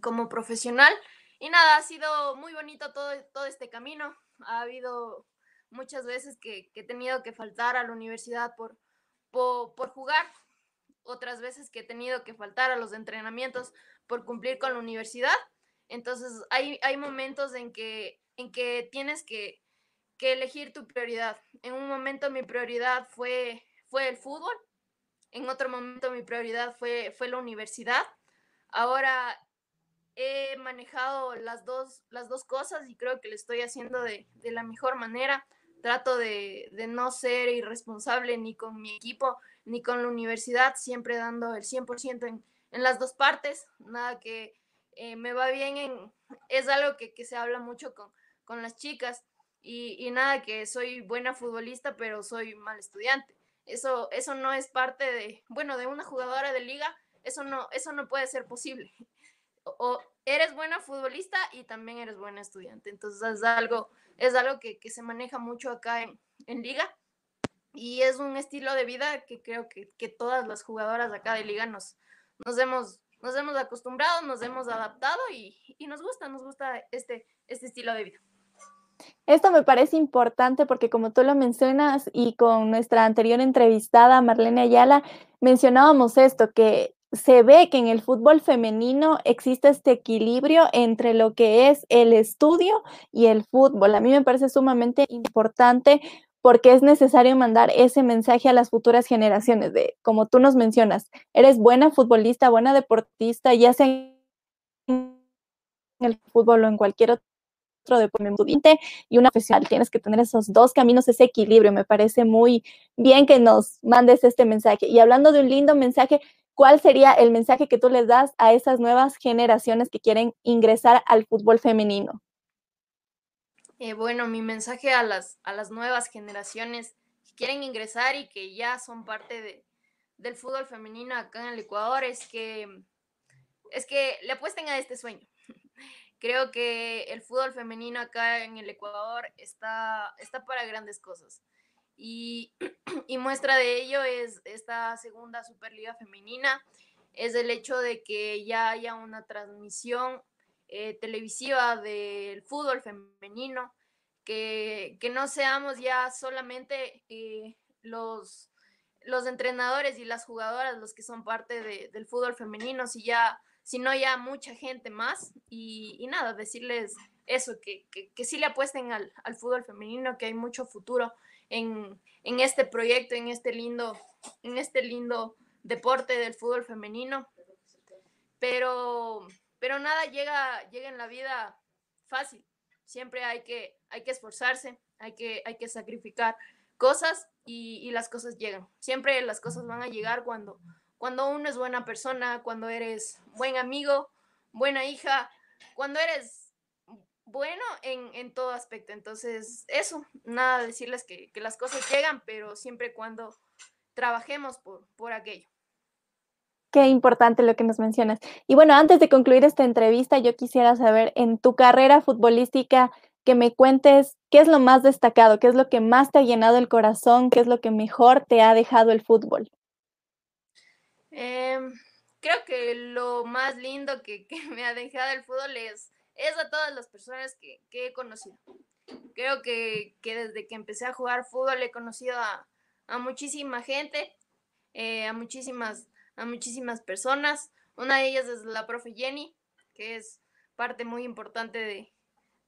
S2: como profesional. Y nada, ha sido muy bonito todo, todo este camino. Ha habido muchas veces que, he tenido que faltar a la universidad por, por jugar, otras veces que he tenido que faltar a los entrenamientos por cumplir con la universidad. Entonces hay, hay momentos en que, en que tienes que, que elegir tu prioridad. En un momento mi prioridad fue, fue el fútbol, en otro momento mi prioridad fue, fue la universidad. Ahora he manejado las dos, las dos cosas y creo que lo estoy haciendo de, de la mejor manera. Trato de, de, no ser irresponsable ni con mi equipo ni con la universidad, siempre dando el 100% en, en las dos partes. Nada que eh, me va bien en... Es algo que, que se habla mucho con, con las chicas y, y, nada que soy buena futbolista, pero soy mal estudiante. Eso, eso no es parte de, bueno, de una jugadora de liga, eso no, eso no puede ser posible. O, eres buena futbolista y también eres buena estudiante. Entonces es algo, es algo que, que se maneja mucho acá en, en liga y es un estilo de vida que creo que, que todas las jugadoras de acá de liga nos, nos, hemos, nos hemos acostumbrado, nos hemos adaptado y, y nos gusta, nos gusta este, este estilo de vida.
S1: Esto me parece importante porque como tú lo mencionas y con nuestra anterior entrevistada, Marlene Ayala, mencionábamos esto, que se ve que en el fútbol femenino existe este equilibrio entre lo que es el estudio y el fútbol. A mí me parece sumamente importante porque es necesario mandar ese mensaje a las futuras generaciones de, como tú nos mencionas, eres buena futbolista, buena deportista, ya sea en el fútbol o en cualquier otro deporte y una profesional. Tienes que tener esos dos caminos, ese equilibrio. Me parece muy bien que nos mandes este mensaje. Y hablando de un lindo mensaje, ¿cuál sería el mensaje que tú les das a esas nuevas generaciones que quieren ingresar al fútbol femenino?
S2: Eh, bueno, mi mensaje a las, a las nuevas generaciones que quieren ingresar y que ya son parte de, del fútbol femenino acá en el Ecuador es que, es que le apuesten a este sueño. *laughs* Creo que el fútbol femenino acá en el Ecuador está, está para grandes cosas. Y, *clears throat* y muestra de ello es esta segunda Superliga femenina, es el hecho de que ya haya una transmisión eh, televisiva del fútbol femenino, que, que no seamos ya solamente eh, los, los entrenadores y las jugadoras los que son parte de, del fútbol femenino, si ya, sino ya mucha gente más. Y, y nada, decirles eso, que, que, que sí le apuesten al, al, fútbol femenino, que hay mucho futuro en, en, este proyecto, en este lindo, en este lindo deporte del fútbol femenino. Pero pero nada llega, llega en la vida fácil. Siempre hay que, hay que esforzarse, hay que, hay que sacrificar cosas y, y, las cosas llegan. Siempre las cosas van a llegar cuando, cuando uno es buena persona, cuando eres buen amigo, buena hija, cuando eres bueno en, en todo aspecto. Entonces, eso, nada, decirles que, que las cosas llegan, pero siempre cuando trabajemos por, por aquello.
S1: Qué importante lo que nos mencionas. Y bueno, antes de concluir esta entrevista, yo quisiera saber en tu carrera futbolística que me cuentes qué es lo más destacado, qué es lo que más te ha llenado el corazón, qué es lo que mejor te ha dejado el fútbol.
S2: Eh, creo que lo más lindo que, me ha dejado el fútbol es, es a todas las personas que, que he conocido. Creo que, que, desde que empecé a jugar fútbol he conocido a, a muchísima gente, eh, a muchísimas a muchísimas personas. Una de ellas es la profe Jenny, que es parte muy importante de,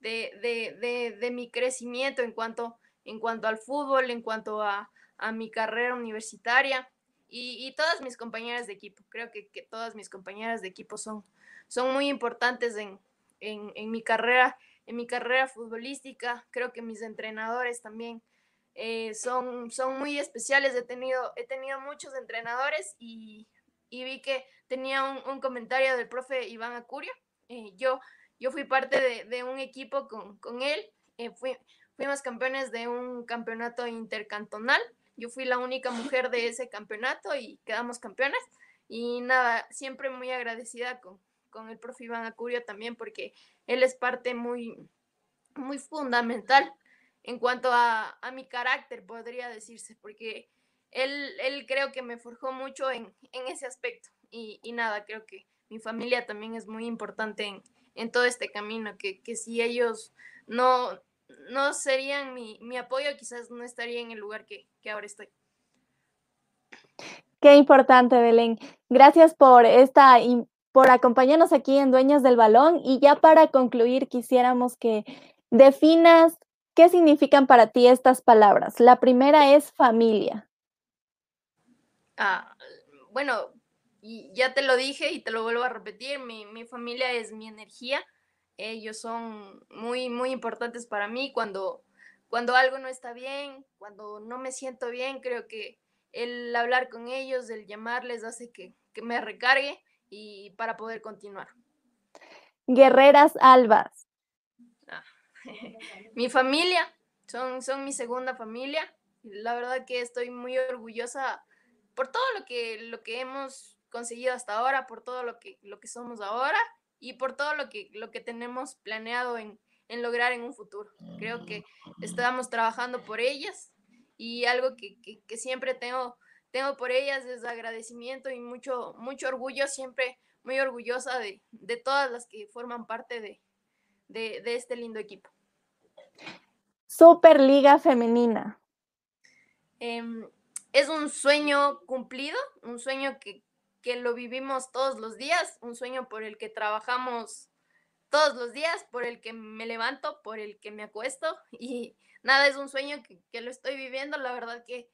S2: de, de, mi crecimiento en cuanto, en cuanto al fútbol, en cuanto a, a mi carrera universitaria y, y, todas mis compañeras de equipo. Creo que, que, todas mis compañeras de equipo son, son muy importantes en, en, en, mi carrera, en mi carrera futbolística. Creo que mis entrenadores también eh, son, son muy especiales. He tenido, he tenido muchos entrenadores y, y vi que tenía un, un, comentario del profe Iván Acurio. Eh, yo, yo fui parte de, de un equipo con, con él. Eh, fui, fuimos campeones de un campeonato intercantonal. Yo fui la única mujer de ese campeonato y quedamos campeones. Y nada, siempre muy agradecida con, con el profe Iván Acurio también porque él es parte muy, muy fundamental en cuanto a, a mi carácter, podría decirse, porque él, él creo que me forjó mucho en, en ese aspecto. Y, y, nada, creo que mi familia también es muy importante en, en todo este camino, que, que si ellos no, no serían mi, mi, apoyo, quizás no estaría en el lugar que, que ahora estoy.
S1: Qué importante, Belén. Gracias por esta por acompañarnos aquí en Dueñas del Balón y ya para concluir quisiéramos que definas qué significan para ti estas palabras. La primera es familia.
S2: Ah, bueno, ya te lo dije y te lo vuelvo a repetir, mi, mi familia es mi energía, ellos son muy, muy importantes para mí cuando, cuando algo no está bien, cuando no me siento bien, creo que el hablar con ellos, el llamarles hace que, que me recargue y para poder continuar.
S1: Guerreras Albas.
S2: Ah, *laughs* mi familia, son, son mi segunda familia. La verdad que estoy muy orgullosa por todo lo que, lo que hemos conseguido hasta ahora, por todo lo que, lo que somos ahora y por todo lo que, lo que tenemos planeado en, en lograr en un futuro. Creo que estamos trabajando por ellas y algo que, que, que siempre tengo tengo por ellas es agradecimiento y mucho, mucho orgullo, siempre muy orgullosa de, de todas las que forman parte de, de, de este lindo equipo.
S1: Superliga Femenina.
S2: Eh, es un sueño cumplido, un sueño que, que lo vivimos todos los días, un sueño por el que trabajamos todos los días, por el que me levanto, por el que me acuesto *laughs* y nada, es un sueño que, que lo estoy viviendo, la verdad que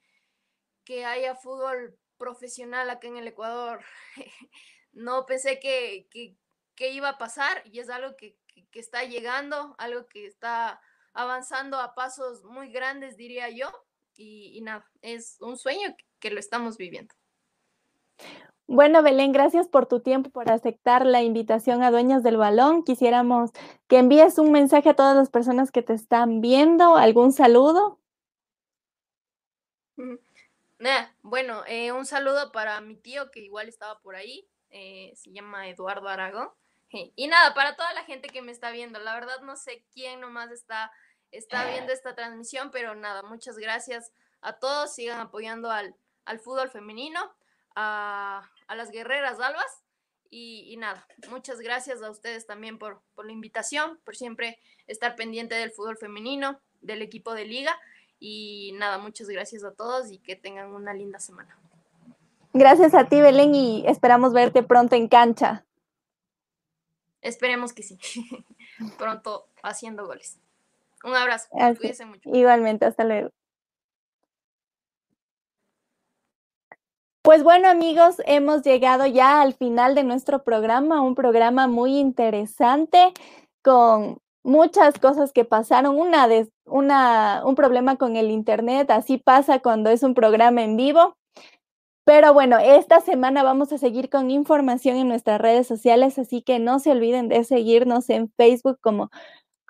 S2: que haya fútbol profesional acá en el Ecuador. *laughs* no pensé que, que, que, iba a pasar y es algo que, que, está llegando, algo que está avanzando a pasos muy grandes, diría yo. Y, y nada, es un sueño que lo estamos viviendo.
S1: Bueno, Belén, gracias por tu tiempo, por aceptar la invitación a Dueñas del Balón. Quisiéramos que envíes un mensaje a todas las personas que te están viendo, algún saludo.
S2: bueno, eh, un saludo para mi tío que igual estaba por ahí, eh, se llama Eduardo Aragón. *laughs* Y nada, para toda la gente que me está viendo, la verdad no sé quién nomás está, está viendo esta transmisión, pero nada, muchas gracias a todos, sigan apoyando al, al fútbol femenino, a, a las guerreras albas. Y, y, nada, muchas gracias a ustedes también por, por la invitación, por siempre estar pendiente del fútbol femenino, del equipo de liga. Y nada, muchas gracias a todos y que tengan una linda semana.
S1: Gracias a ti, Belén, y esperamos verte pronto en cancha.
S2: Esperemos que sí. *laughs* pronto haciendo goles. Un abrazo. Cuídense mucho.
S1: Igualmente, hasta luego. Pues bueno amigos, hemos llegado ya al final de nuestro programa, un programa muy interesante con muchas cosas que pasaron. Una, de, una un problema con el Internet, así pasa cuando es un programa en vivo. Pero bueno, esta semana vamos a seguir con información en nuestras redes sociales, así que no se olviden de seguirnos en Facebook como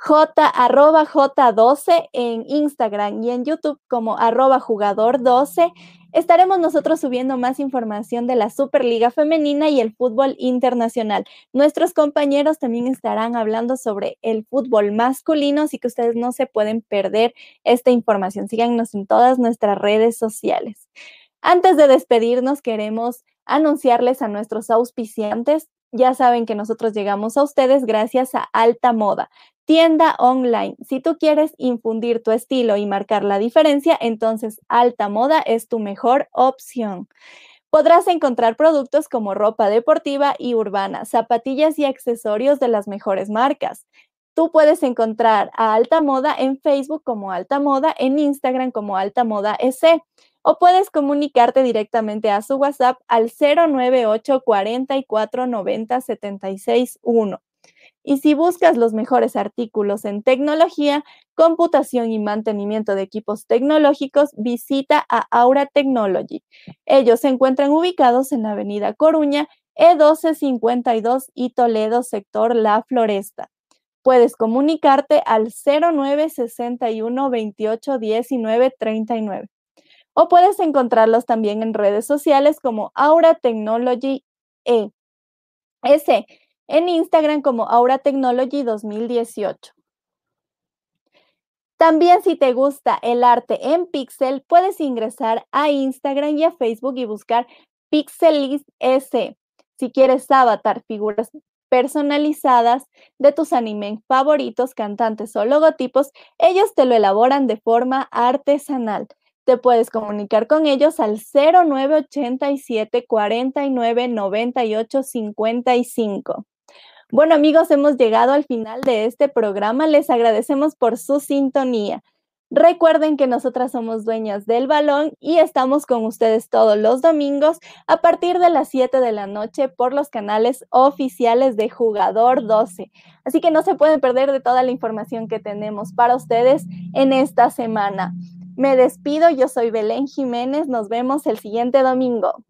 S1: J, arroba J12 en Instagram y en YouTube como arroba jugador 12. Estaremos nosotros subiendo más información de la Superliga Femenina y el fútbol internacional. Nuestros compañeros también estarán hablando sobre el fútbol masculino, así que ustedes no se pueden perder esta información. Síganos en todas nuestras redes sociales. Antes de despedirnos, queremos anunciarles a nuestros auspiciantes. Ya saben que nosotros llegamos a ustedes gracias a Alta Moda, tienda online. Si tú quieres infundir tu estilo y marcar la diferencia, entonces Alta Moda es tu mejor opción. Podrás encontrar productos como ropa deportiva y urbana, zapatillas y accesorios de las mejores marcas. Tú puedes encontrar a Alta Moda en Facebook como Alta Moda, en Instagram como Alta Moda S o puedes comunicarte directamente a su WhatsApp al 098 44 90 76 1. Y si buscas los mejores artículos en tecnología, computación y mantenimiento de equipos tecnológicos, visita a Aura Technology. Ellos se encuentran ubicados en la Avenida Coruña, E1252 y Toledo, sector La Floresta. Puedes comunicarte al 0961 28 19 39 o puedes encontrarlos también en redes sociales como Aura Technology E. S en Instagram como Aura Technology 2018. También si te gusta el arte en pixel, puedes ingresar a Instagram y a Facebook y buscar Pixelist S. Si quieres avatar figuras personalizadas de tus animes favoritos, cantantes o logotipos, ellos te lo elaboran de forma artesanal. Te puedes comunicar con ellos al 0987 49 98 55. Bueno amigos, hemos llegado al final de este programa. Les agradecemos por su sintonía. Recuerden que nosotras somos dueñas del balón y estamos con ustedes todos los domingos a partir de las 7 de la noche por los canales oficiales de Jugador 12. Así que no se pueden perder de toda la información que tenemos para ustedes en esta semana. Me despido, yo soy Belén Jiménez, nos vemos el siguiente domingo.